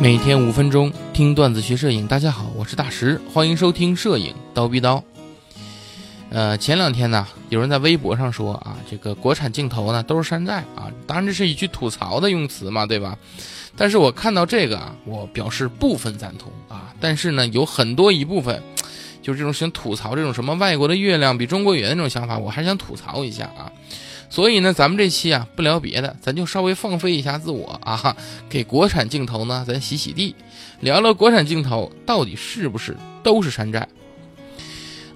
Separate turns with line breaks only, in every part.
每天五分钟听段子学摄影，大家好，我是大石，欢迎收听摄影刀逼刀。呃，前两天呢，有人在微博上说啊，这个国产镜头呢都是山寨啊，当然这是一句吐槽的用词嘛，对吧？但是我看到这个啊，我表示部分赞同啊，但是呢，有很多一部分，就是这种想吐槽这种什么外国的月亮比中国圆那种想法，我还是想吐槽一下啊。所以呢，咱们这期啊不聊别的，咱就稍微放飞一下自我啊，给国产镜头呢咱洗洗地，聊聊国产镜头到底是不是都是山寨。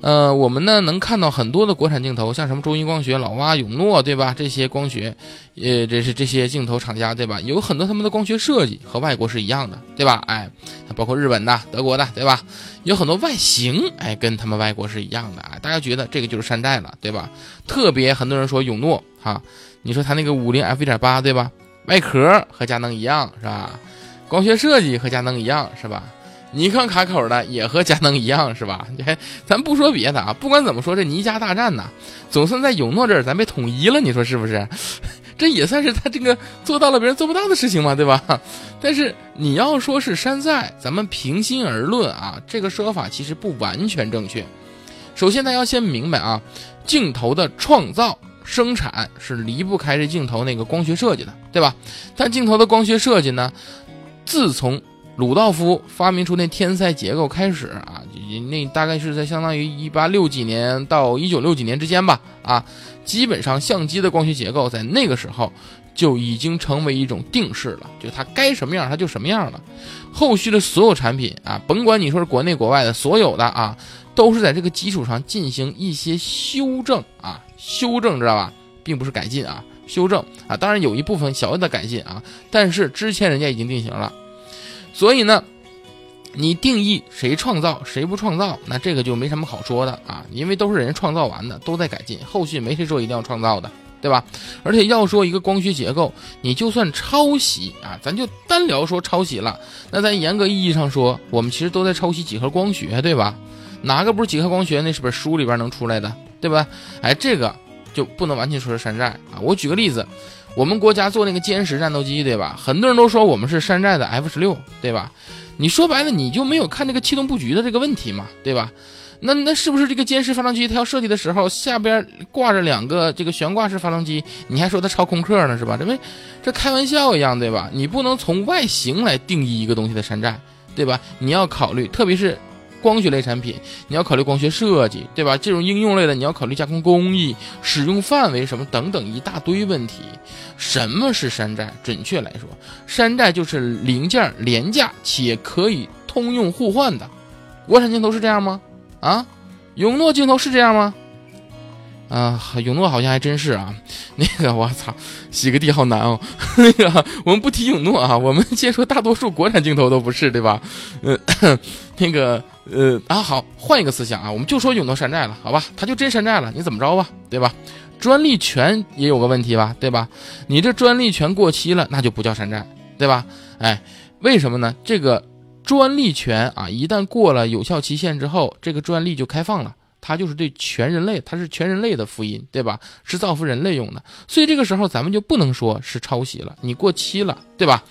呃，我们呢能看到很多的国产镜头，像什么中医光学、老蛙、永诺，对吧？这些光学，呃，这是这些镜头厂家，对吧？有很多他们的光学设计和外国是一样的，对吧？哎，包括日本的、德国的，对吧？有很多外形，哎，跟他们外国是一样的啊。大家觉得这个就是山寨了，对吧？特别很多人说永诺哈，你说他那个五零 f 一点八，对吧？外壳和佳能一样是吧？光学设计和佳能一样是吧？尼康卡口的也和佳能一样是吧？还 咱不说别的啊，不管怎么说，这尼加大战呢，总算在永诺这儿咱被统一了，你说是不是？这也算是他这个做到了别人做不到的事情嘛，对吧？但是你要说是山寨，咱们平心而论啊，这个说法其实不完全正确。首先，大家要先明白啊，镜头的创造、生产是离不开这镜头那个光学设计的，对吧？但镜头的光学设计呢，自从鲁道夫发明出那天塞结构开始啊，那大概是在相当于一八六几年到一九六几年之间吧，啊，基本上相机的光学结构在那个时候就已经成为一种定式了，就它该什么样它就什么样了。后续的所有产品啊，甭管你说是国内国外的，所有的啊，都是在这个基础上进行一些修正啊，修正知道吧，并不是改进啊，修正啊，当然有一部分小的改进啊，但是之前人家已经定型了。所以呢，你定义谁创造谁不创造，那这个就没什么好说的啊，因为都是人创造完的，都在改进，后续没谁说一定要创造的，对吧？而且要说一个光学结构，你就算抄袭啊，咱就单聊说抄袭了，那咱严格意义上说，我们其实都在抄袭几何光学，对吧？哪个不是几何光学那是本书里边能出来的，对吧？哎，这个就不能完全说是山寨啊。我举个例子。我们国家做那个歼十战斗机，对吧？很多人都说我们是山寨的 F 十六，对吧？你说白了，你就没有看这个气动布局的这个问题嘛，对吧？那那是不是这个歼十发动机它要设计的时候下边挂着两个这个悬挂式发动机，你还说它超空客呢，是吧？这没这开玩笑一样，对吧？你不能从外形来定义一个东西的山寨，对吧？你要考虑，特别是。光学类产品，你要考虑光学设计，对吧？这种应用类的，你要考虑加工工艺、使用范围什么等等一大堆问题。什么是山寨？准确来说，山寨就是零件廉价且可以通用互换的。国产镜头是这样吗？啊，永诺镜头是这样吗？啊，永诺好像还真是啊。那个，我操，洗个地好难哦。那个，我们不提永诺啊，我们先说大多数国产镜头都不是，对吧？嗯，那个。呃啊好，换一个思想啊，我们就说永诺山寨了，好吧？他就真山寨了，你怎么着吧？对吧？专利权也有个问题吧？对吧？你这专利权过期了，那就不叫山寨，对吧？哎，为什么呢？这个专利权啊，一旦过了有效期限之后，这个专利就开放了。它就是对全人类，它是全人类的福音，对吧？是造福人类用的，所以这个时候咱们就不能说是抄袭了，你过期了，对吧？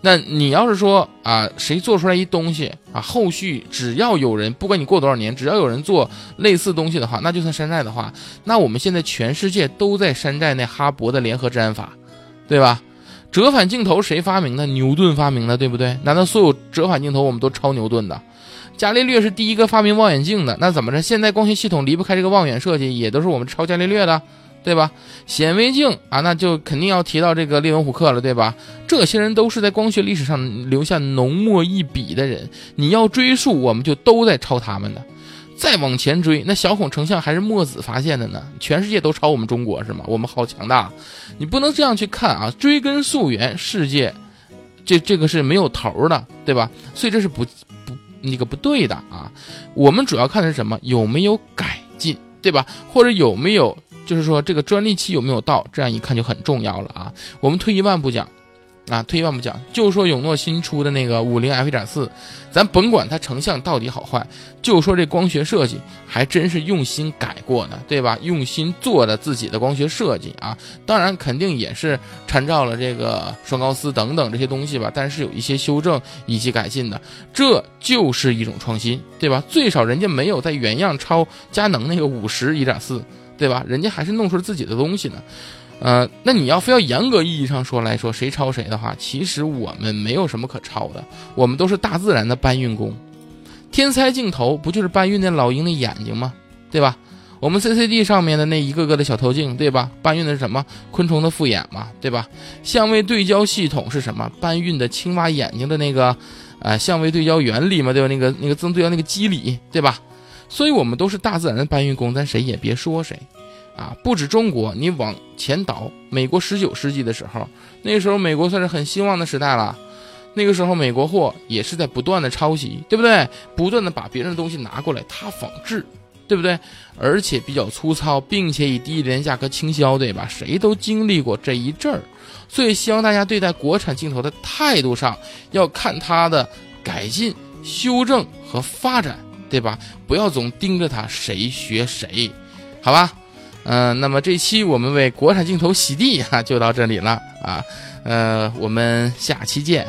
那你要是说啊，谁做出来一东西啊，后续只要有人，不管你过多少年，只要有人做类似东西的话，那就算山寨的话，那我们现在全世界都在山寨那哈勃的联合治安法，对吧？折返镜头谁发明的？牛顿发明的，对不对？难道所有折返镜头我们都抄牛顿的？伽利略是第一个发明望远镜的，那怎么着？现在光学系统离不开这个望远设计，也都是我们抄伽利略的，对吧？显微镜啊，那就肯定要提到这个列文虎克了，对吧？这些人都是在光学历史上留下浓墨一笔的人，你要追溯，我们就都在抄他们的。再往前追，那小孔成像还是墨子发现的呢，全世界都抄我们中国是吗？我们好强大，你不能这样去看啊！追根溯源，世界这这个是没有头的，对吧？所以这是不。那个不对的啊，我们主要看的是什么？有没有改进，对吧？或者有没有，就是说这个专利期有没有到？这样一看就很重要了啊。我们退一万步讲，啊，退一万步讲，就说永诺新出的那个五零 F 一点四，咱甭管它成像到底好坏，就说这光学设计还真是用心改过的，对吧？用心做的自己的光学设计啊，当然肯定也是参照了这个双高斯等等这些东西吧，但是有一些修正以及改进的，这就是一种创新，对吧？最少人家没有在原样抄佳能那个五十一点四，对吧？人家还是弄出了自己的东西呢。呃，那你要非要严格意义上说来说谁抄谁的话，其实我们没有什么可抄的，我们都是大自然的搬运工。天才镜头不就是搬运那老鹰的眼睛吗？对吧？我们 CCD 上面的那一个个的小透镜，对吧？搬运的是什么？昆虫的复眼嘛，对吧？相位对焦系统是什么？搬运的青蛙眼睛的那个，呃，相位对焦原理嘛，对吧？那个那个自动对焦那个机理，对吧？所以我们都是大自然的搬运工，咱谁也别说谁。啊，不止中国，你往前倒，美国十九世纪的时候，那个时候美国算是很兴旺的时代了。那个时候美国货也是在不断的抄袭，对不对？不断的把别人的东西拿过来，他仿制，对不对？而且比较粗糙，并且以低廉价格倾销，对吧？谁都经历过这一阵儿，所以希望大家对待国产镜头的态度上，要看它的改进、修正和发展，对吧？不要总盯着它谁学谁，好吧？嗯，那么这期我们为国产镜头洗地哈，就到这里了啊，呃，我们下期见。